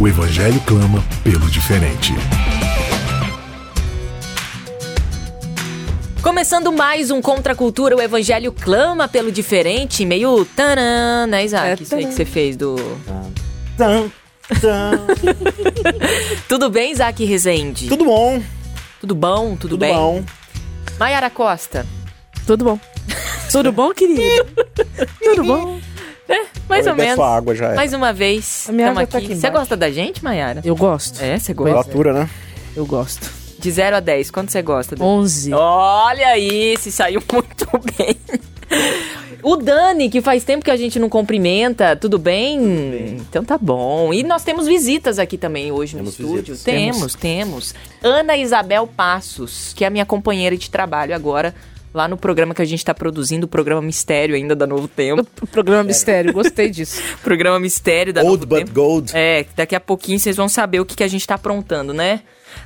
O evangelho clama pelo diferente. Começando mais um Contra a Cultura, o Evangelho clama pelo diferente, meio taran, né, Isaac? É, Isso aí que você fez do. Tan, tan. Tudo bem, Isaac Rezende? Tudo bom? Tudo bom? Tudo, Tudo bem? bom? Mayara Costa. Tudo bom. Tudo bom, querido? Tudo bom? Mais ou menos. sua água já é. Mais uma vez. A minha Tamo água tá aqui Você embaixo. gosta da gente, Mayara? Eu gosto. É, você gosta. Altura, né? Eu gosto. De 0 a 10, quanto você gosta? do- 11. Olha aí, se saiu muito bem. O Dani, que faz tempo que a gente não cumprimenta, tudo bem? Então tá bom. E nós temos visitas aqui também hoje no Temos estúdio. visitas. Temos, temos. Ana Isabel Passos, que é a minha companheira de trabalho agora, lá no programa que a gente tá produzindo, o programa Mistério ainda da Novo Tempo. O programa Mistério, gostei disso. programa Mistério da Old Novo but Tempo. gold. É, daqui a pouquinho vocês vão saber o que, que a gente tá aprontando, né?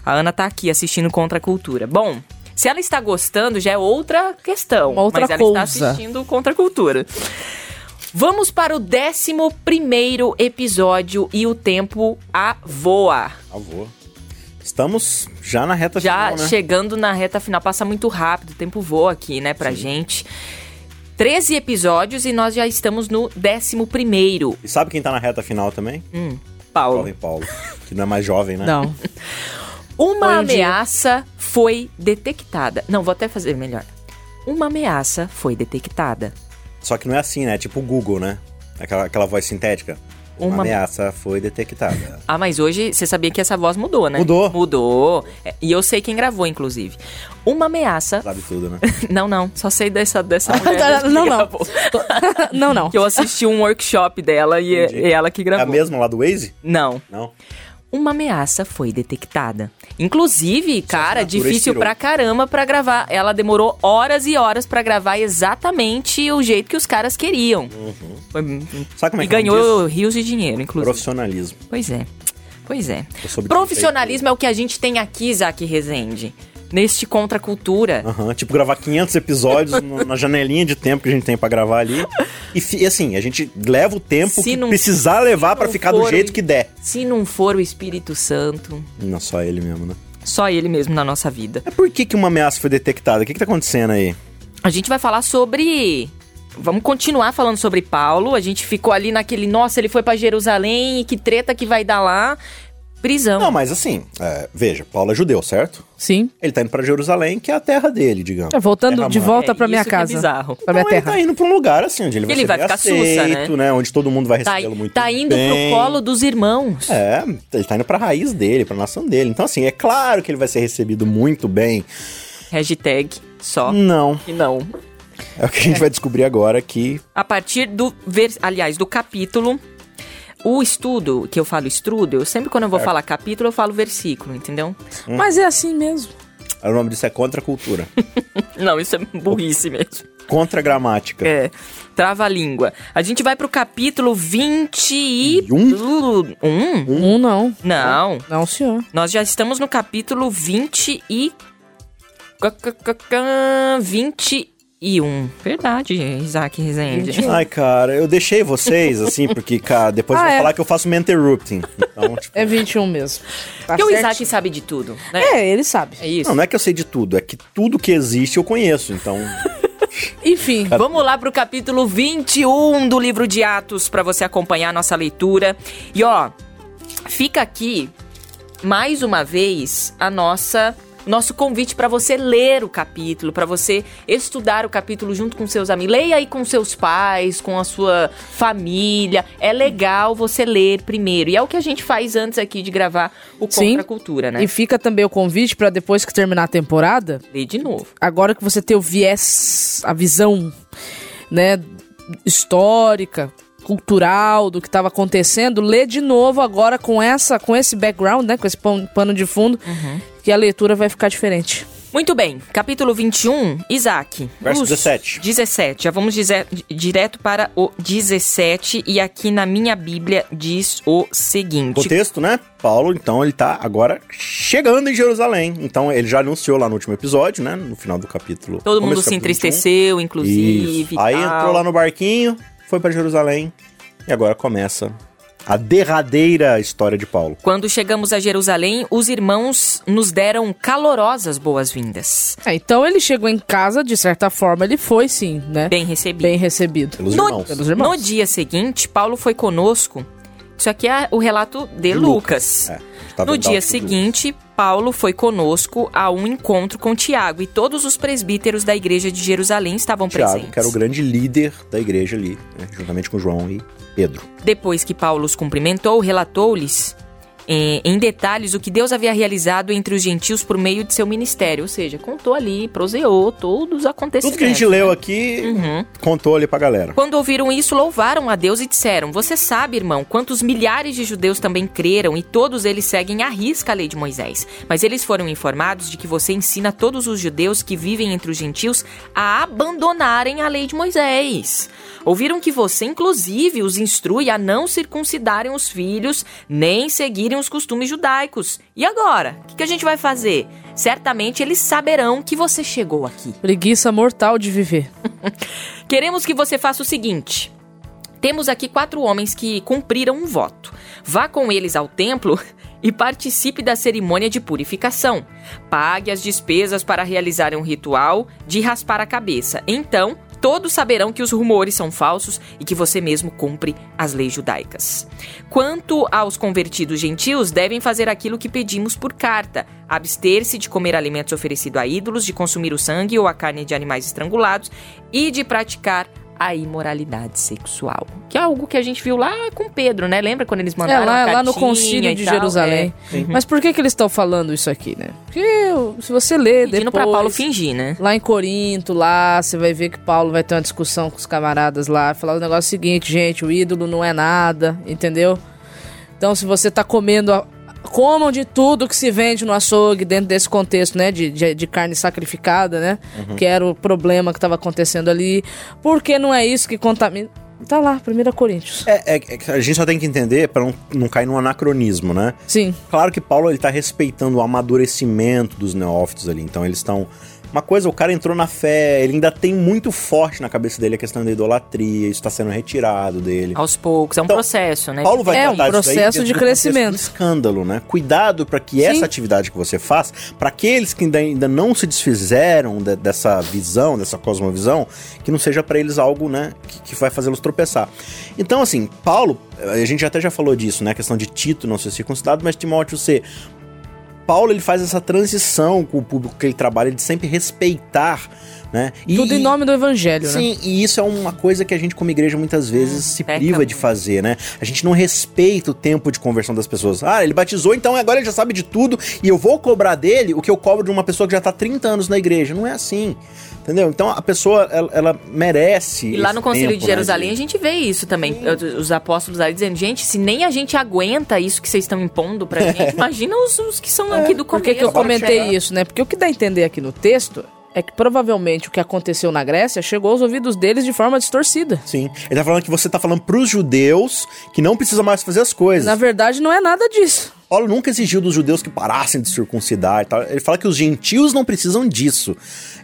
A Ana tá aqui assistindo Contra a Cultura. Bom, se ela está gostando, já é outra questão. Uma outra mas ela coisa. está assistindo Contra a Cultura. Vamos para o décimo primeiro episódio e o tempo a voa. Avô. Estamos já na reta Já final, né? chegando na reta final, passa muito rápido, o tempo voa aqui, né, pra gente. 13 episódios e nós já estamos no décimo primeiro. E sabe quem tá na reta final também? Hum, Paulo. Jovem Paulo. Que não é mais jovem, né? Não. Uma um ameaça foi detectada. Não, vou até fazer melhor. Uma ameaça foi detectada. Só que não é assim, né? Tipo o Google, né? Aquela, aquela voz sintética. Uma, Uma- ameaça foi detectada. Ah, mas hoje você sabia que essa voz mudou, né? Mudou. Mudou. É, E eu sei quem gravou, inclusive. Uma ameaça. Sabe tudo, né? Não, não. Só sei dessa, dessa mulher tá, não, não. não, não. Que eu assisti um workshop dela e é, é ela que É gravou. a mesma lá do Waze? Não. Não. Uma ameaça foi detectada. Inclusive, cara, difícil expirou. pra caramba pra gravar. Ela demorou horas e horas pra gravar exatamente o jeito que os caras queriam. Foi- Sabe como é e que é nome ganhou rios de dinheiro, inclusive. Profissionalismo. Pois é. Pois é. Profissionalismo é o que a gente tem aqui, Isaac Rezende. Neste Contra a Cultura. Aham, tipo, gravar 500 episódios no- na janelinha de tempo que a gente tem pra gravar ali. E, assim, a gente leva o tempo Se que não- precisar levar não ficar do jeito o- que der. Se não for o Espírito Santo, Não só ele mesmo, né? só ele mesmo na nossa vida. É por que, que uma ameaça foi detectada? O que, que tá acontecendo aí? A gente vai falar sobre. Vamos continuar falando sobre Paulo. A gente ficou ali naquele. Nossa, ele foi pra Jerusalém e que treta que vai dar lá. Prisão. Não, mas assim, é, veja, Paulo é judeu, certo? Sim. Ele tá indo pra Jerusalém, que é a terra dele, digamos. É, voltando Terra de mãe. volta É, pra minha é casa. bizarro. Pra minha Então ele terra. tá indo pra um lugar assim, onde ele vai Ele ser vai bem ficar sussa, aceito, né? Onde todo mundo vai tá, recebê-lo muito tá indo bem. pro colo dos irmãos. É, ele tá indo pra raiz dele, pra nação dele. Então, assim, é claro que ele vai ser recebido muito bem. Hashtag só. Não. E não. É o que a gente vai descobrir agora que. A partir do. Vers... Aliás, do capítulo. O estudo, que eu falo estudo, eu sempre quando eu vou É. falar capítulo, eu falo versículo, entendeu? Mas é assim mesmo. O nome disso é contra a cultura. Não, isso é burrice mesmo. contra a gramática. É. Trava a língua. A gente vai pro capítulo 20 e... Um? Um? Um não. Não. Não, senhor. Nós já estamos no capítulo 20 e... 21. Verdade, Isaac Rezende. Ai, cara, eu deixei vocês, assim, porque, cara, depois Ah, vão é. falar que eu faço interrupting. Então, tipo. É 21 mesmo. Tá Porque o certo? Isaac sabe de tudo, né? É, ele sabe. É isso. Não, não é que eu sei de tudo, é que tudo que existe eu conheço, então. Enfim. Vamos lá pro capítulo 21 do livro de Atos para você acompanhar a nossa leitura. E ó, fica aqui mais uma vez a nossa nosso convite para você ler o capítulo, para você estudar o capítulo junto com seus amigos. Leia aí com seus pais, com a sua família. É legal você ler primeiro. E é o que a gente faz antes aqui de gravar o. Contra Cultura, né? E fica também o convite pra depois que terminar a temporada, Lê de novo. agora que você tem o viés, a visão, né, histórica, cultural do que estava acontecendo, lê de novo agora com essa, com esse background, né, com esse pan- pano de fundo, que a leitura vai ficar diferente. Muito bem, capítulo 21, Isaac. Verso Os- 17. 17, já vamos dizer, direto para o 17, e aqui na minha Bíblia diz o seguinte. Contexto, né? Paulo, então, ele tá agora chegando em Jerusalém. Então, ele já anunciou lá no último episódio, né? No final do capítulo. Todo mundo do se entristeceu, 21. inclusive. Isso. e Aí entrou lá no barquinho, foi pra Jerusalém. E agora começa a derradeira história de Paulo. Quando chegamos a Jerusalém, os irmãos nos deram calorosas boas-vindas. É, então ele chegou em casa, de certa forma, ele foi sim, né? Bem recebido. Bem recebido. Pelos No- irmãos. Pelos irmãos. No dia seguinte, Paulo foi conosco. Isso aqui é o relato de, De Lucas. É, a gente tá No dia seguinte, Paulo foi conosco a um encontro com Tiago e todos os presbíteros da igreja de Jerusalém estavam Tiago, presentes. que era o grande líder da igreja ali, né? juntamente com João e Pedro. Depois que Paulo os cumprimentou, relatou-lhes eh, em detalhes o que Deus havia realizado entre os gentios por meio de seu ministério. Ou seja, contou ali, proseou todos os acontecimentos. Tudo que a gente leu aqui, Uhum. contou ali pra galera. Quando ouviram isso, louvaram a Deus e disseram: Você sabe, irmão, quantos milhares de judeus também creram e todos eles seguem à risca a lei de Moisés. Mas eles foram informados de que você ensina todos os judeus que vivem entre os gentios a abandonarem a lei de Moisés. Ouviram que você, inclusive, os instrui a não circuncidarem os filhos nem os costumes judaicos. E agora? O que, que a gente vai fazer? Certamente eles saberão que você chegou aqui. Preguiça mortal de viver. Queremos que você faça o seguinte. Temos aqui quatro homens que cumpriram um voto. Vá com eles ao templo e participe da cerimônia de purificação. Pague as despesas para realizarem um ritual de raspar a cabeça. Então, todos saberão que os rumores são falsos e que você mesmo cumpre as leis judaicas. Quanto aos convertidos gentios, devem fazer aquilo que pedimos por carta: abster-se de comer alimentos oferecidos a ídolos, de consumir o sangue ou a carne de animais estrangulados e de praticar a imoralidade sexual. Que é algo que a gente viu lá com Pedro, né? Lembra quando eles É, mandaram lá, a lá no concílio de tal? Jerusalém. É. Mas por que, que eles estão falando isso aqui, né? Porque se você ler Pedindo depois... pra Paulo fingir, né? Lá em Corinto, lá, você vai ver que Paulo vai ter uma discussão com os camaradas lá, falar o negócio seguinte, gente, o ídolo não é nada, entendeu? Então, se você tá comendo, a- comam de tudo que se vende no açougue dentro desse contexto, né, de, de, de carne sacrificada, né, que era o problema que tava acontecendo ali, porque não é isso que contamina... Tá lá, 1 Coríntios. É, é- é a gente só tem que entender para não, não cair num anacronismo, né? Sim. Claro que Paulo ele tá respeitando o amadurecimento dos neófitos ali, então eles estão uma coisa, o cara entrou na fé, ele ainda tem muito forte na cabeça dele a questão da idolatria, isso está sendo retirado dele. Aos poucos. É um Então, processo, né? Paulo vai É um daí processo de crescimento. do escândalo, né? Cuidado para que Sim. essa atividade que você faz, para aqueles que ainda, ainda não se desfizeram de- dessa visão, dessa cosmovisão, que não seja para eles algo, né, que, que vai fazê-los tropeçar. Então, assim, Paulo, a gente até já falou disso, né, a questão de Tito não ser circuncidado, mas Timóteo ser Paulo ele faz essa transição com o público que ele trabalha de sempre respeitar, né? E- Tudo em nome do evangelho, né? Sim, e isso é uma coisa que a gente, como igreja, muitas vezes se peca priva de fazer, né? A gente não respeita o tempo de conversão das pessoas. Ah, ele batizou, então agora ele já sabe de tudo e eu vou cobrar dele o que eu cobro de uma pessoa que já tá há 30 anos na igreja. Não é assim. Entendeu? Então a pessoa, ela, ela merece. E lá no Concílio tempo, de né, Jerusalém a gente vê isso também. Os apóstolos ali dizendo, gente, se nem a gente aguenta isso que vocês estão impondo pra gente, imagina os, os que são aqui do Por começo. que, que eu comentei chegar. isso, né? Porque o que dá a entender aqui no texto é que provavelmente o que aconteceu na Grécia chegou aos ouvidos deles de forma distorcida. Sim. Ele tá falando que você tá falando pros judeus que não precisa mais fazer as coisas. Na verdade, não é nada disso. Paulo nunca exigiu dos judeus que parassem de circuncidar e tal. Ele fala que os gentios não precisam disso.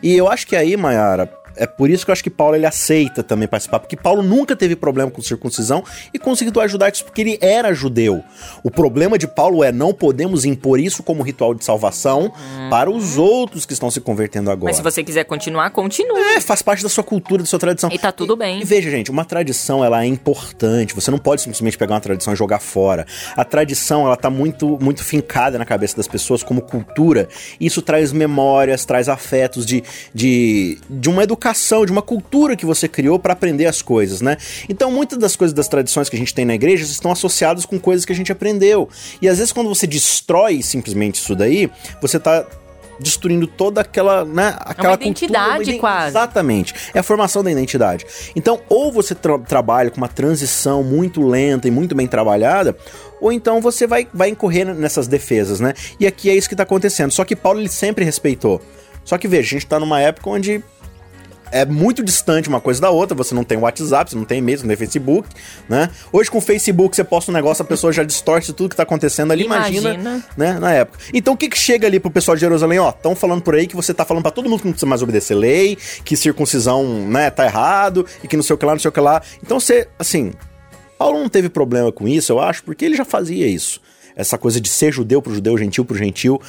E eu acho que aí, Mayara, é por isso que eu acho que Paulo ele aceita também participar, porque Paulo nunca teve problema com circuncisão e os rituais judaicos, porque ele era judeu. O problema de Paulo é não podemos impor isso como ritual de salvação para os outros que estão se convertendo agora. Mas se você quiser continuar, continue. É, faz parte da sua cultura, da sua tradição. E tá tudo bem. E veja, gente, uma tradição ela é importante. Você não pode simplesmente pegar uma tradição e jogar fora. A tradição ela tá muito, muito fincada na cabeça das pessoas como cultura. Isso traz memórias, traz afetos de, de, de uma educação, de uma cultura que você criou para aprender as coisas, né? Então, muitas das coisas das tradições que a gente tem na igreja estão associadas com coisas que a gente aprendeu. E às vezes, quando você destrói simplesmente isso daí, você tá destruindo toda aquela, né, aquela cultura, identidade ident- quase. Exatamente. É a formação da identidade. Então, ou você tra- trabalha com uma transição muito lenta e muito bem trabalhada, ou então você vai, vai incorrer nessas defesas, né? E aqui é isso que tá acontecendo. Só que Paulo ele sempre respeitou. Só que veja, a gente tá numa época onde é muito distante uma coisa da outra. Você não tem WhatsApp, você não tem e-mail, você não tem Facebook, né? Hoje com o Facebook você posta um negócio, a pessoa já distorce tudo que tá acontecendo ali. Imagina, Imagina. né? Na época. Então o que que chega ali pro pessoal de Jerusalém? Ó, estão falando por aí que você tá falando pra todo mundo que não precisa mais obedecer lei, que circuncisão, né, tá errado e que não sei o que lá, não sei o que lá. Então você, assim, Paulo não teve problema com isso, eu acho, porque ele já fazia isso. Essa coisa de ser judeu pro judeu, gentil pro gentil.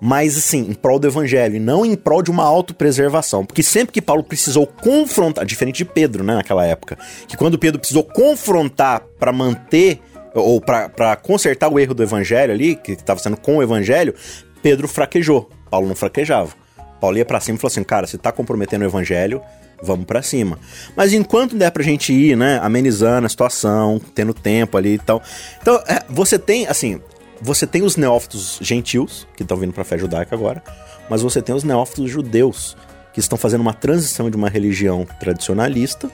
Mas, assim, em prol do evangelho, e não em prol de uma autopreservação. Porque sempre que Paulo precisou confrontar, diferente de Pedro, né, naquela época, que quando Pedro precisou confrontar pra manter, ou pra consertar o erro do evangelho ali, que estava sendo com o evangelho, Pedro fraquejou. Paulo não fraquejava. Paulo ia pra cima e falou assim: cara, se tá comprometendo o evangelho, vamos pra cima. Mas enquanto der pra gente ir, né, amenizando a situação, tendo tempo ali e tal. Então, é, você tem, assim, você tem os neófitos gentios, que estão vindo pra fé judaica agora, mas você tem os neófitos judeus, que estão fazendo uma transição de uma religião tradicionalista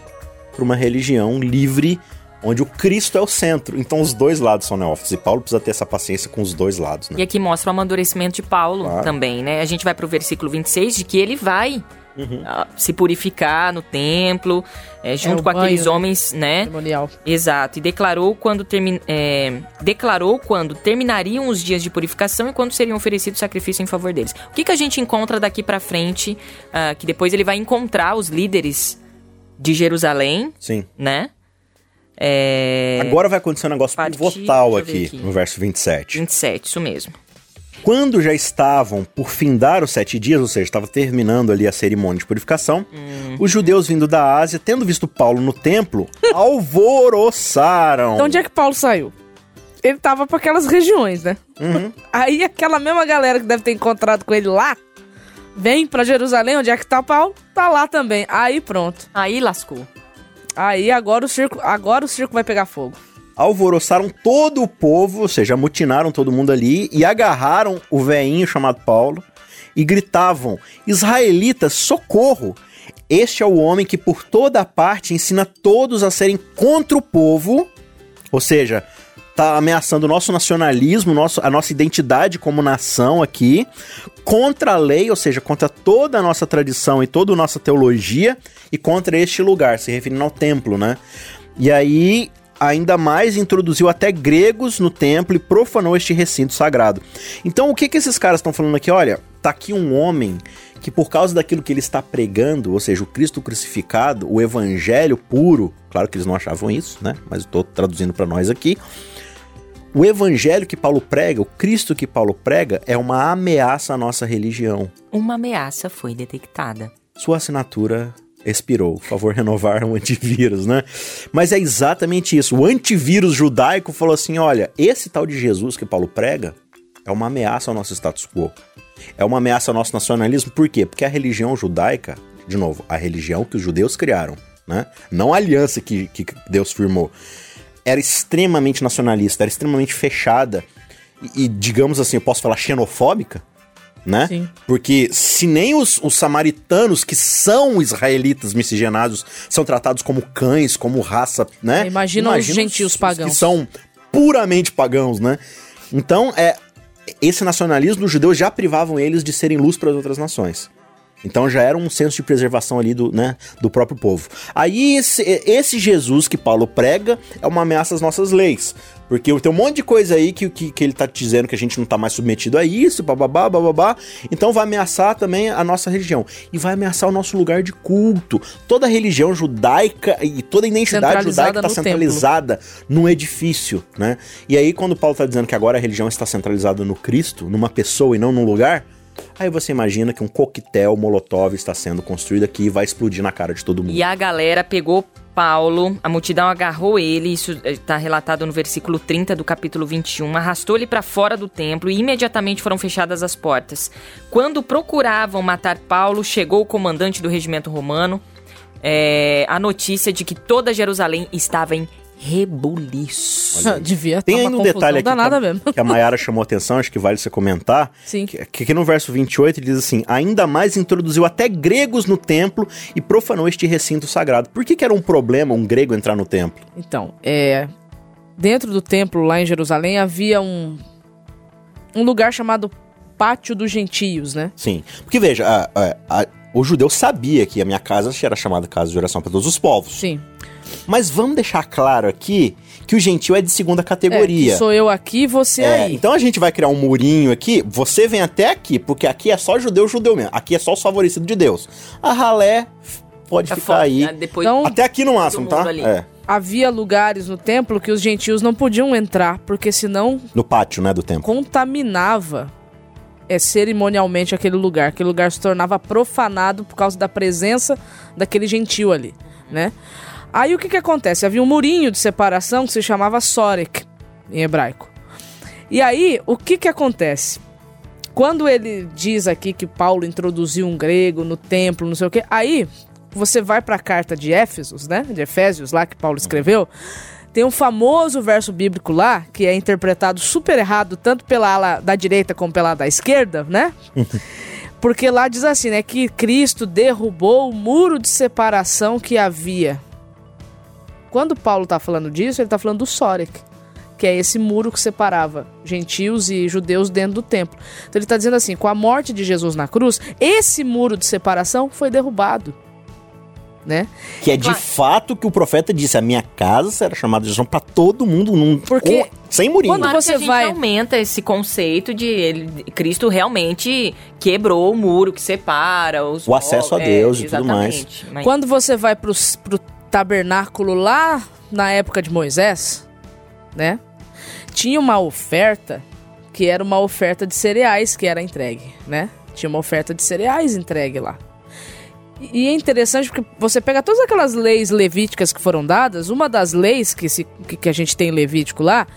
para uma religião livre, onde o Cristo é o centro. Então, os dois lados são neófitos, e Paulo precisa ter essa paciência com os dois lados, né? E aqui mostra o amadurecimento de Paulo Claro. também, né? A gente vai pro versículo 26 de que ele vai ah, se purificar no templo, é, junto o com aqueles banho, né? homens, né? Cerimonial. Exato. E declarou quando, termi é, declarou quando terminariam os dias de purificação e quando seriam oferecidos sacrifício em favor deles. O que, que a gente encontra daqui pra frente? ah, que depois ele vai encontrar os líderes de Jerusalém, Sim. né? É, Agora vai acontecer um negócio Partir- pivotal aqui, aqui. no verso 27. 27, isso mesmo. Quando já estavam por findar os sete dias, ou seja, estava terminando ali a cerimônia de purificação, Hum. os judeus vindo da Ásia, tendo visto Paulo no templo, alvoroçaram. Então onde é que Paulo saiu? Ele tava pra aquelas regiões, né? Uhum. Aí aquela mesma galera que deve ter encontrado com ele lá, vem pra Jerusalém, onde é que tá Paulo? Tá lá também. Aí pronto. Aí lascou. Aí agora o circo, agora o circo vai pegar fogo. Alvoroçaram todo o povo, ou seja, amotinaram todo mundo ali e agarraram o veinho chamado Paulo e gritavam: Israelitas, socorro! Este é o homem que por toda parte ensina todos a serem contra o povo, ou seja, tá ameaçando o nosso nacionalismo, nosso, a nossa identidade como nação aqui, contra a lei, ou seja, contra toda a nossa tradição e toda a nossa teologia, e contra este lugar, se referindo ao templo, né? E aí, ainda mais introduziu até gregos no templo e profanou este recinto sagrado. Então, o que que esses caras estão falando aqui? Olha, tá aqui um homem que por causa daquilo que ele está pregando, ou seja, o Cristo crucificado, o evangelho puro, claro que eles não achavam isso, né? Mas eu tô traduzindo para nós aqui. O evangelho que Paulo prega, o Cristo que Paulo prega, é uma ameaça à nossa religião. Uma ameaça foi detectada. Sua assinatura expirou. Por favor, renovar o antivírus, né? Mas é exatamente isso. O antivírus judaico falou assim: olha, esse tal de Jesus que Paulo prega é uma ameaça ao nosso status quo. É uma ameaça ao nosso nacionalismo. Por quê? Porque a religião judaica, de novo, a religião que os judeus criaram, né? Não a aliança que, que Deus firmou. Era extremamente nacionalista, era extremamente fechada e, e, digamos assim, eu posso falar xenofóbica, né? Sim. Porque se nem os, os samaritanos, que são israelitas miscigenados, são tratados como cães, como raça, né? Imagina os gentios pagãos. Que são puramente pagãos, né? Então, é, esse nacionalismo dos judeus já privavam eles de serem luz para as outras nações. Então já era um senso de preservação ali do, né, do próprio povo. Aí esse, esse Jesus que Paulo prega é uma ameaça às nossas leis. Porque tem um monte de coisa aí que, que, que ele tá dizendo que a gente não tá mais submetido a isso, bababá, bababá. Então vai ameaçar também a nossa religião. E vai ameaçar o nosso lugar de culto. Toda a religião judaica e toda a identidade judaica está centralizada num edifício, né? E aí quando Paulo tá dizendo que agora a religião está centralizada no Cristo, numa pessoa e não num lugar, Aí você imagina que um coquetel molotov está sendo construído aqui e vai explodir na cara de todo mundo. E a galera pegou Paulo, a multidão agarrou ele, isso está relatado no versículo 30 do capítulo 21, arrastou ele para fora do templo e imediatamente foram fechadas as portas. Quando procuravam matar Paulo, chegou o comandante do regimento romano, é, a notícia de que toda Jerusalém estava em rebuliço. Devia Tem tá ainda um detalhe aqui que, que a Mayara chamou atenção, acho que vale você comentar. Sim. Que, que aqui no verso 28 ele diz assim: ainda mais introduziu até gregos no templo e profanou este recinto sagrado. Por que, que era um problema um grego entrar no templo? Então, é, dentro do templo lá em Jerusalém havia um, um lugar chamado Pátio dos Gentios, né? Sim. Porque veja, a- a- a- o judeu sabia que a minha casa era chamada casa de oração para todos os povos. Sim. Mas vamos deixar claro aqui que o gentil é de segunda É, categoria. que sou eu aqui, você É, aí. então a gente vai criar um murinho aqui, você vem até aqui, porque aqui é só judeu, judeu mesmo. Aqui é só os favorecidos de Deus. A ralé pode É ficar aí. né? Depois Então, Até aqui no máximo, tá? ali. É, Havia lugares no templo que os gentios não podiam entrar, porque senão no pátio, né, do templo. contaminava é, cerimonialmente aquele lugar. Aquele lugar se tornava profanado por causa da presença daquele gentil ali, né? Aí o que que acontece? Havia um murinho de separação que se chamava Sorek, em hebraico. E aí, o que que acontece? Quando ele diz aqui que Paulo introduziu um grego no templo, não sei o quê, aí você vai para a carta de Éfesos, né? De Efésios, lá que Paulo escreveu, tem um famoso verso bíblico lá, que é interpretado super errado, tanto pela ala da direita como pela da esquerda, né? Porque lá diz assim, né? Que Cristo derrubou o muro de separação que havia. Quando Paulo tá falando disso, ele tá falando do Sorek, que é esse muro que separava gentios e judeus dentro do templo. Então ele tá dizendo assim, com a morte de Jesus na cruz, esse muro de separação foi derrubado. Né? Que é de Claro. fato que o profeta disse: a minha casa será chamada de oração pra todo mundo, num, Porque com- sem murinho. quando Claro você que a gente vai- aumenta esse conceito de ele, Cristo realmente quebrou o muro que separa os O acesso a é, Deus e tudo mais. Mas- Quando você vai pro, pro tabernáculo lá na época de Moisés, né? Tinha uma oferta que era uma oferta de cereais que era entregue, né? Tinha uma oferta de cereais entregue lá. E é interessante porque você pega todas aquelas leis levíticas que foram dadas, uma das leis que, se, que, a gente tem em Levítico lá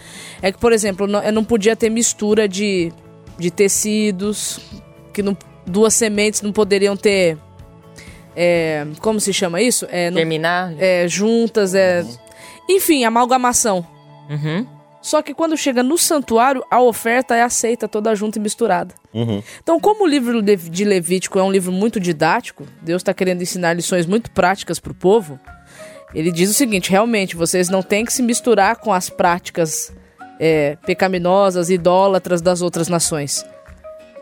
é que, por exemplo, não, não podia ter mistura de, de tecidos, que não, duas sementes não poderiam ter. É, como se chama isso? É, não- terminar. é, juntas, é. Enfim, amalgamação. Uhum. Só que quando chega no santuário, a oferta é aceita toda junta e misturada. Uhum. Então, como o livro de de Levítico é um livro muito didático, Deus está querendo ensinar lições muito práticas para o povo. Ele diz o seguinte: realmente, vocês não têm que se misturar com as práticas é, pecaminosas, idólatras das outras nações.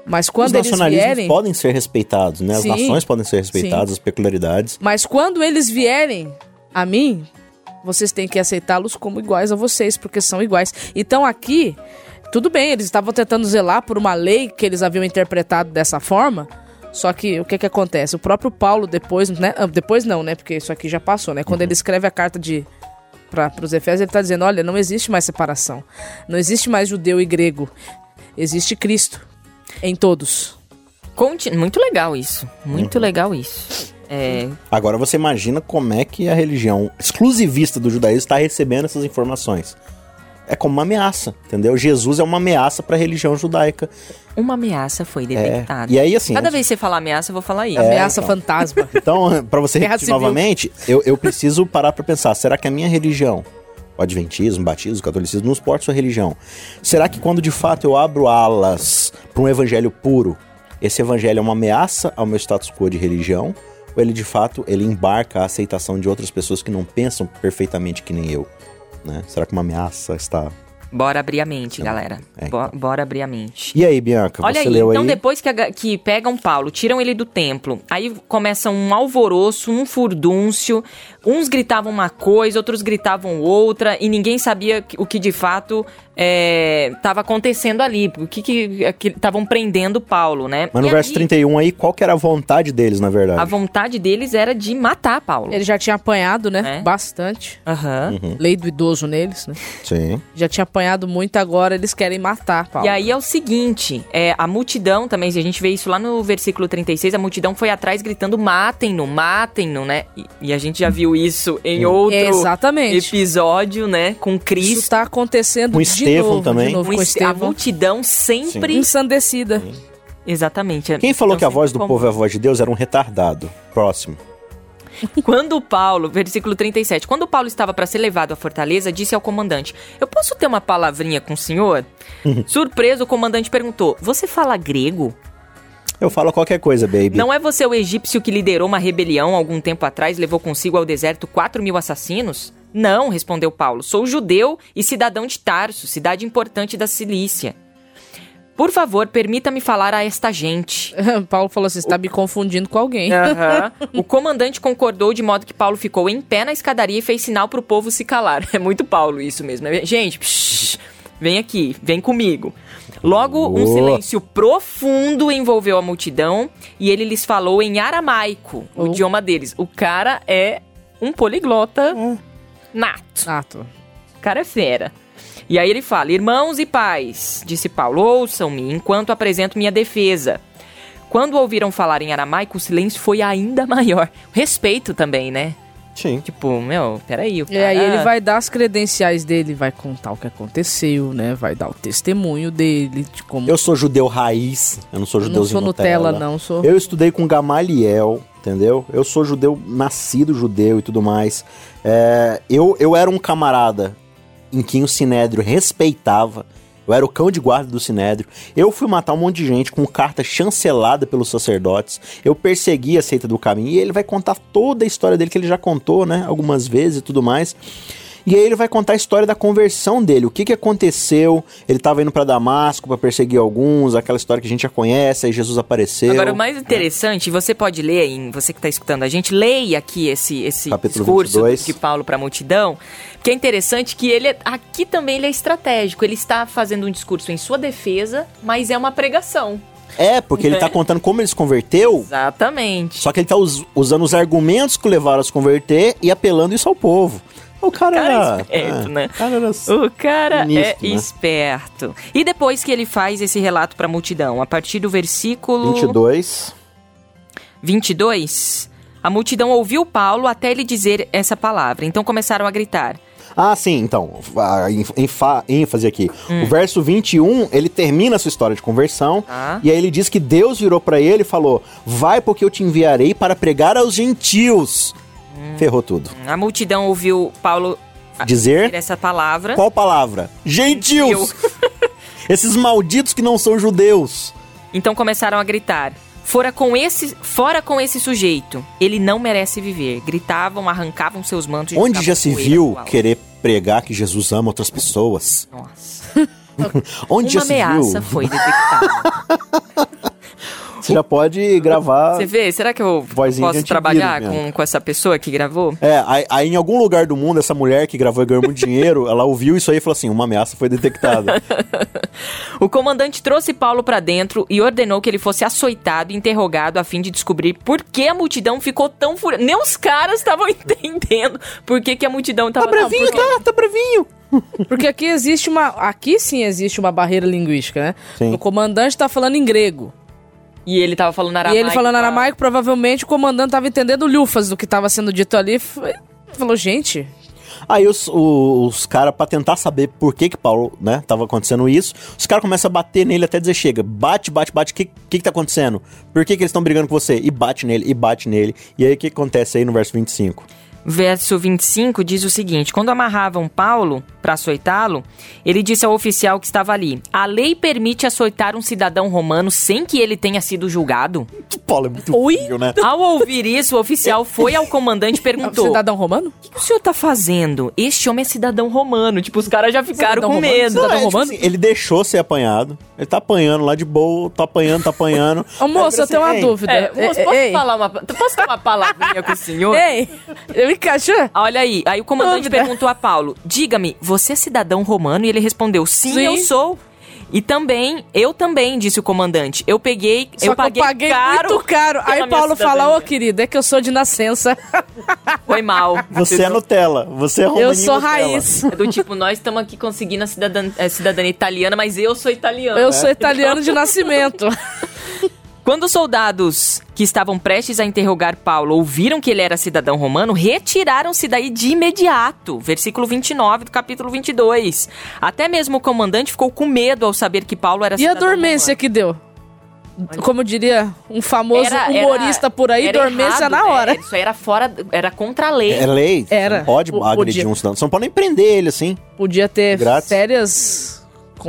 Mas Os quando eles nacionalismos vierem, podem ser respeitados, né? As Sim. nações podem ser respeitadas, as peculiaridades. mas quando eles vierem a mim, vocês têm que aceitá-los como iguais a vocês, porque são iguais. Então aqui, tudo bem, eles estavam tentando zelar por uma lei que eles haviam interpretado dessa forma. Só que o que que acontece? O próprio Paulo depois, né? ah, Depois não, né? Porque isso aqui já passou, né? Quando ele escreve a carta de para os Efésios, ele está dizendo: olha, não existe mais separação. Não existe mais judeu e grego. Existe Cristo em todos. Conti- Muito legal isso. Muito legal isso. É, Agora você imagina como é que a religião exclusivista do judaísmo está recebendo essas informações. É como uma ameaça, entendeu? Jesus é uma ameaça para a religião judaica. uma ameaça foi É. detectada. E aí, assim. Cada vez que você falar ameaça, eu vou falar isso. Ameaça então. fantasma. Então, para você repetir novamente, eu, eu preciso parar para pensar: será que a minha religião, o adventismo, o batismo, o catolicismo, não exporta sua religião? Será que quando de fato eu abro alas para um evangelho puro, esse evangelho é uma ameaça ao meu status quo de religião? Ou ele de fato ele embarca a aceitação de outras pessoas que não pensam perfeitamente que nem eu? Né? Será que uma ameaça está. Bora abrir a mente, galera. É, Bo- Bora abrir a mente. E aí, Bianca, Olha você aí, leu então aí? depois que, a- que pegam Paulo, tiram ele do templo, aí começa um alvoroço, um furdúncio, uns gritavam uma coisa, outros gritavam outra, e ninguém sabia o que de fato estava acontecendo ali, o que que estavam prendendo Paulo, né? Mas no E verso aí, 31 aí, qual que era a vontade deles, na verdade? A vontade deles era de matar Paulo. Ele já tinha apanhado, né? É. Bastante. Aham. Uhum. Lei do idoso neles, né? Sim. Já tinha apanhado muito, agora eles querem matar Paulo. E aí é o seguinte, é, a multidão também, se a gente vê isso lá no versículo 36, a multidão foi atrás gritando, matem-no, matem-no, né? E, e a gente já viu isso em outro Exatamente. episódio, né? Com Isso Cristo. tá acontecendo Com de Estevão novo, também. de novo Com com esse- a Estevão. multidão sempre... Ensandecida. Exatamente. Quem falou Então, que a voz do como- povo é a voz de Deus era um retardado. Próximo. Quando Paulo, versículo 37, quando Paulo estava para ser levado à fortaleza, disse ao comandante: Eu posso ter uma palavrinha com o senhor? Surpreso, o comandante perguntou: Você fala grego? Eu falo qualquer coisa, baby. Não é você o egípcio que liderou uma rebelião algum tempo atrás e levou consigo ao deserto 4 mil assassinos? Não, respondeu Paulo. Sou judeu e cidadão de Tarso, cidade importante da Cilícia. Por favor, permita-me falar a esta gente. Paulo falou assim: você tá me confundindo com alguém. Aham. O comandante concordou de modo que Paulo ficou em pé na escadaria e fez sinal pro povo se calar. É muito Paulo isso mesmo. É- Gente, psh, vem aqui, vem comigo. Logo, um silêncio profundo envolveu a multidão e ele lhes falou em aramaico, o Oh. idioma deles. O cara é um poliglota nato. Nato. O cara é fera. E aí ele fala: Irmãos e pais, disse Paulo, ouçam-me enquanto apresento minha defesa. Quando ouviram falar em aramaico, o silêncio foi ainda maior. Respeito também, né? Sim. Tipo, meu, peraí, o E aí cara- ele vai dar as credenciais dele, vai contar o que aconteceu, né? Vai dar o testemunho dele, de como. Eu sou judeu raiz, eu não sou não judeuzinho sou Nutella, não, sou. Eu estudei com Gamaliel, entendeu? Eu sou judeu, nascido judeu e tudo mais. É, eu, eu era um camarada em quem o Sinédrio respeitava. Eu era o cão de guarda do Sinédrio. Eu fui matar um monte de gente com carta chancelada pelos sacerdotes. Eu persegui a seita do caminho. E ele vai contar toda a história dele, que ele já contou, né? Algumas vezes e tudo mais. E aí ele vai contar a história da conversão dele, o que que aconteceu. Ele tava indo pra Damasco pra perseguir alguns, aquela história que a gente já conhece, aí Jesus apareceu. Agora, o mais interessante, você pode ler, em, você que está escutando a gente, leia aqui esse, esse Capítulo discurso 22. de Paulo para a multidão, que é interessante que ele, aqui também ele é estratégico, ele está fazendo um discurso em sua defesa, mas é uma pregação. É, porque ele tá contando como ele se converteu, Exatamente. só que ele tá us- usando os argumentos que o levaram a se converter e apelando isso ao povo. O cara, cara é era. esperto, é, né? O cara era. O cara Nisto, é né? esperto. E depois que ele faz esse relato para a multidão, a partir do versículo 22. 22, a multidão ouviu Paulo até ele dizer essa palavra. Então começaram a gritar. Ah, sim, então, ênfase aqui. Hum. O verso 21, ele termina a sua história de conversão, Ah. e aí ele diz que Deus virou pra ele e falou: Vai, porque eu te enviarei para pregar aos gentios. Hum. Ferrou tudo. A multidão ouviu Paulo Dizer dizer essa palavra. qual palavra? Gentios! Esses malditos que não são judeus. Então começaram a gritar. Fora com esse, fora com esse sujeito. Ele não merece viver. Gritavam, arrancavam seus mantos. Onde já se viu querer pregar que Jesus ama outras pessoas? Nossa. Onde Uma já se ameaça viu? foi detectada. Você já pode gravar. Você vê? Será que eu Vozinha posso trabalhar com, com essa pessoa que gravou? É, aí, aí em algum lugar do mundo, essa mulher que gravou e ganhou muito dinheiro, ela ouviu isso aí e falou assim: uma ameaça foi detectada. O comandante trouxe Paulo pra dentro e ordenou que ele fosse açoitado e interrogado a fim de descobrir por que a multidão ficou tão furiosa. Nem os caras estavam entendendo por que, que a multidão tava tá bravinho, porque- tá? Tá bravinho. Porque aqui existe uma. Aqui sim existe uma barreira linguística, né? Sim. O comandante tá falando em grego. E ele tava falando e aramaico. ele falando aramaico, provavelmente o comandante tava entendendo lufas do que tava sendo dito ali. Foi- Falou, gente, Aí os, os, os caras, pra tentar saber por que que Paulo, né, tava acontecendo isso, os caras começam a bater nele até dizer, chega, bate, bate, bate, o que, que que tá acontecendo? Por que que eles estão brigando com você? E bate nele, e bate nele. E aí o que acontece aí no verso 25? Verso 25 diz o seguinte: Quando amarravam Paulo para açoitá-lo, ele disse ao oficial que estava ali: A lei permite açoitar um cidadão romano sem que ele tenha sido julgado? Paulo é muito Oi? frio, né? Ao ouvir isso, o oficial foi ao comandante e perguntou: cidadão romano? O que o senhor tá fazendo? Este homem é cidadão romano. Tipo, os caras já ficaram Cidadão com romano? medo. Cidadão é, tipo romano? assim, ele deixou ser apanhado. Ele tá apanhando lá de boa, tá apanhando, tá apanhando. Ô, moço, eu Aí tenho uma "Ei, dúvida. É, moço, posso Ei, falar uma. Posso ter uma palavrinha com o senhor? Ei, ele encaixou? Olha aí, aí o comandante Dúvida. perguntou a Paulo: Diga-me, você é cidadão romano? E ele respondeu: Sim, Sim. eu sou. E também, eu também, disse o comandante. Eu peguei, Só eu que paguei, eu paguei caro muito caro. Aí Paulo fala, ô querido, é que eu sou de nascença. Foi mal. Você é Nutella, você é eu sou Nutella. raiz. É do tipo, nós estamos aqui conseguindo a cidadania, a cidadania italiana, mas eu sou italiano. Eu sou italiano de nascimento. Quando os soldados que estavam prestes a interrogar Paulo ouviram que ele era cidadão romano, retiraram-se daí de imediato. Versículo 29 do capítulo 22. Até mesmo o comandante ficou com medo ao saber que Paulo era E a cidadão dormência romano. que deu? como diria um famoso Era- era- humorista por aí, era dormência errado, na hora. é, isso aí era fora, era contra a lei. É lei. você Era. Não pode Po- agredir podia. um cidadão. Você não pode nem prender ele assim. Podia ter Grátis.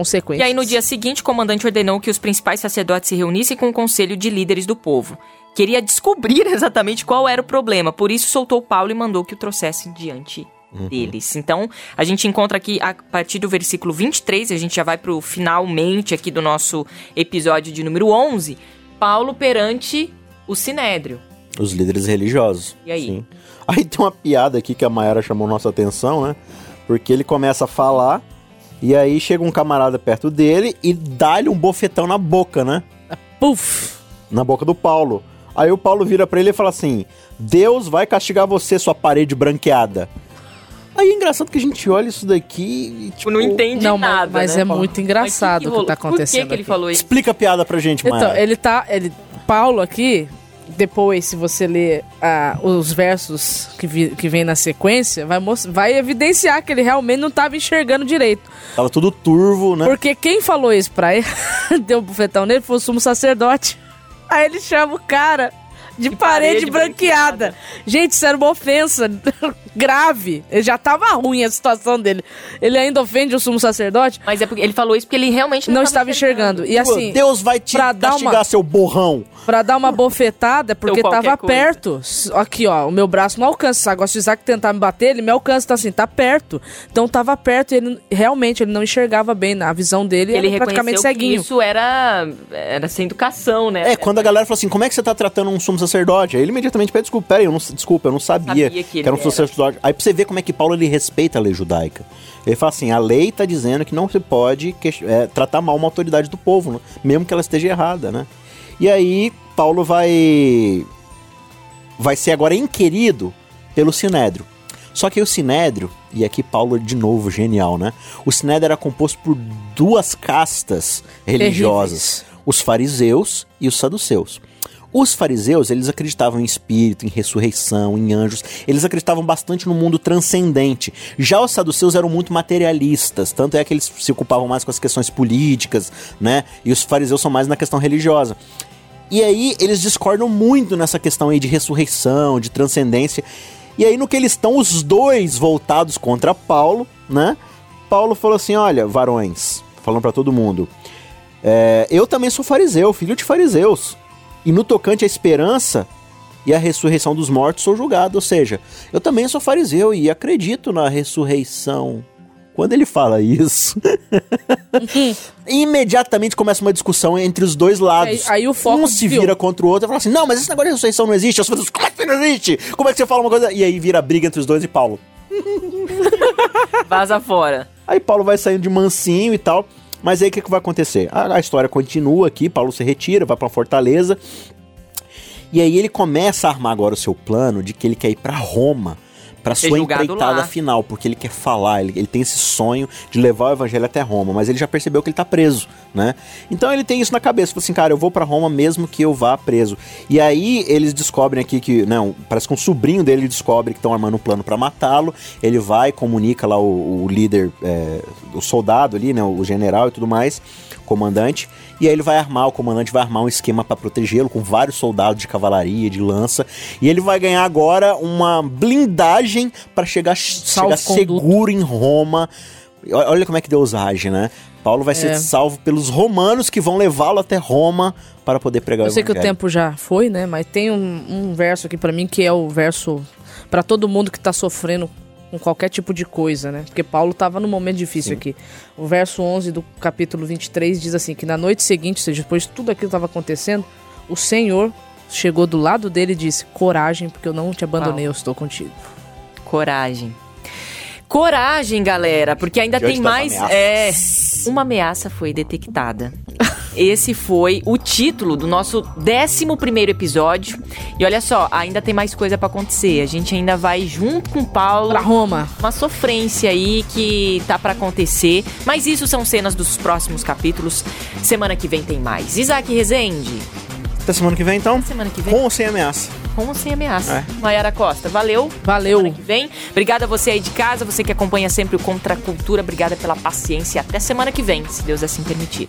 Sérias E consequências. aí, no dia seguinte, o comandante ordenou que os principais sacerdotes se reunissem com o conselho de líderes do povo. Queria descobrir exatamente qual era o problema, por isso soltou Paulo e mandou que o trouxessem diante deles. Então, a gente encontra aqui, a partir do versículo 23, a gente já vai pro finalmente aqui do nosso episódio de número 11, Paulo perante o Sinédrio. Os líderes religiosos. E aí? Sim. Aí tem uma piada aqui que a Mayara chamou nossa atenção, né? Porque ele começa a falar e aí chega um camarada perto dele e dá-lhe um bofetão na boca, né? Puf! Na boca do Paulo. Aí o Paulo vira pra ele e fala assim: Deus vai castigar você, sua parede branqueada. Aí é engraçado que a gente olha isso daqui e, tipo, não entende Não, mas- nada, mas né? é muito engraçado o que rolou? tá acontecendo Por que, que ele aqui. falou isso? Explica a piada pra gente, Então, Mayara. ele tá. Ele, Paulo aqui, depois, se você ler ah, os versos que, vi- que vem na sequência, vai, vai evidenciar que ele realmente não tava enxergando direito. Tava tudo turvo, né? Porque quem falou isso pra ele, deu um bufetão nele, foi o sumo sacerdote. Aí ele chama o cara de, parede, parede branqueada. Gente, isso era uma ofensa grave. Ele já tava ruim a situação dele. Ele ainda ofende o sumo sacerdote? Mas é porque ele falou isso porque ele realmente não, Não tava estava enxergando. E Pô, assim, Deus vai te pra dar castigar, uma- seu borrão. Pra dar uma bofetada, é porque tava coisa. perto. Aqui, ó, o meu braço não alcança. Se agora se o Isaac tentar me bater, ele me alcança. Tá assim, tá perto. Então tava perto e ele realmente ele não enxergava bem. A visão dele Ele era praticamente que ceguinho. isso era, era sem educação, né? É, quando a galera fala assim, como é que você tá tratando um sumo sacerdote? Aí ele imediatamente pede desculpa. Pera aí, eu não, desculpa, eu não sabia, Sabia que ele era um sumo era. Aí pra você ver como é que Paulo ele respeita a lei judaica. Ele fala assim, a lei tá dizendo que não se pode que- é, tratar mal uma autoridade do povo, né? mesmo que ela esteja errada, né? E aí Paulo vai vai ser agora inquirido pelo Sinédrio. Só que o Sinédrio, e aqui Paulo de novo genial, né? O Sinédrio era composto por duas castas religiosas, os fariseus e os saduceus. Os fariseus, eles acreditavam em espírito, em ressurreição, em anjos. Eles acreditavam bastante no mundo transcendente. Já os saduceus eram muito materialistas, tanto é que eles se ocupavam mais com as questões políticas, né? E os fariseus são mais na questão religiosa. E aí eles discordam muito nessa questão aí de ressurreição, de transcendência. E aí no que eles estão os dois voltados contra Paulo, né? Paulo falou assim: "Olha, varões, falando pra todo mundo, é, eu também sou fariseu, filho de fariseus. E no tocante à esperança e à ressurreição dos mortos sou julgado, ou seja, eu também sou fariseu e acredito na ressurreição. Quando ele fala isso, imediatamente começa uma discussão entre os dois lados. Aí- aí o foco um se vira contra o outro e fala assim: Não, mas esse negócio de ressurreição não existe. Os fariseus, como é que não existe? Como é que você fala uma coisa? E aí vira briga entre os dois e Paulo. Vaza fora. Aí Paulo vai saindo de mansinho e tal. Mas aí o que, que vai acontecer? A, a história continua aqui, Paulo se retira, vai pra fortaleza. E aí ele começa a armar agora o seu plano de que ele quer ir pra Roma. Ser sua empreitada lá. final, porque ele quer falar, ele, ele tem esse sonho de levar o evangelho até Roma, mas ele já percebeu que ele tá preso, né? Então ele tem isso na cabeça, fala assim, cara, eu vou pra Roma mesmo que eu vá preso. E aí eles descobrem aqui que, não, parece que um sobrinho dele descobre que estão armando um plano pra matá-lo, ele vai, comunica lá o, o líder, é, o soldado ali, né, o general e tudo mais, comandante, e aí ele vai armar, o comandante vai armar um esquema pra protegê-lo com vários soldados de cavalaria, de lança, e ele vai ganhar agora uma blindagem pra chegar, chegar seguro em Roma. Olha como é que Deus age, né? Paulo vai ser É. salvo pelos romanos que vão levá-lo até Roma para poder pregar Eu o sei que o tempo já foi, né? Mas tem um, um verso aqui pra mim que é o verso pra todo mundo que tá sofrendo com qualquer tipo de coisa, né? Porque Paulo tava num momento difícil Sim. aqui. O verso 11 do capítulo 23 diz assim: que na noite seguinte, ou seja, depois de tudo aquilo que tava acontecendo, o Senhor chegou do lado dele e disse: Coragem, porque eu não te abandonei, eu estou contigo. Coragem. Coragem, galera, porque ainda Diante tem mais. ameaças. É, uma ameaça foi detectada. Esse foi o título do nosso 11 episódio. E olha só, ainda tem mais coisa pra acontecer. A gente ainda vai junto com o Paulo. Pra Roma. Uma sofrência aí que tá pra acontecer. Mas isso são cenas dos próximos capítulos. Semana que vem tem mais. Isaac Rezende, Até semana que vem, então? semana que vem, Com ou sem ameaça? com ou sem ameaça. É. Mayara Costa, valeu. Valeu. Semana que vem. Obrigada a você aí de casa, você que acompanha sempre o Contra a Cultura. Obrigada pela paciência. Até semana que vem, se Deus assim permitir.